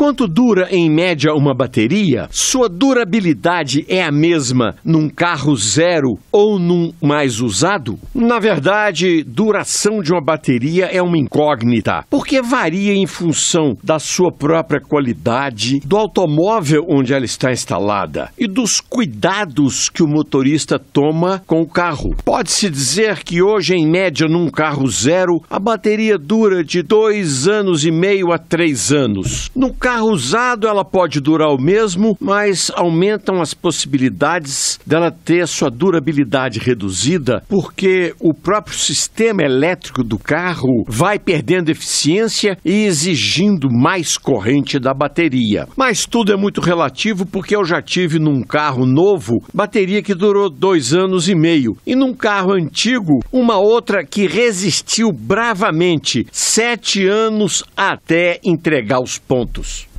quanto dura em média uma bateria? Sua durabilidade é a mesma num carro zero ou num mais usado? Na verdade, duração de uma bateria é uma incógnita, porque varia em função da sua própria qualidade, do automóvel onde ela está instalada e dos cuidados que o motorista toma com o carro. Pode-se dizer que hoje, em média, num carro zero, a bateria dura de dois anos e meio a três anos. No carro usado, ela pode durar o mesmo, mas aumentam as possibilidades dela ter sua durabilidade reduzida, porque o próprio sistema elétrico do carro vai perdendo eficiência e exigindo mais corrente da bateria. Mas tudo é muito relativo, porque eu já tive num carro novo bateria que durou dois anos e meio, e num carro antigo, uma outra que resistiu bravamente sete anos até entregar os pontos.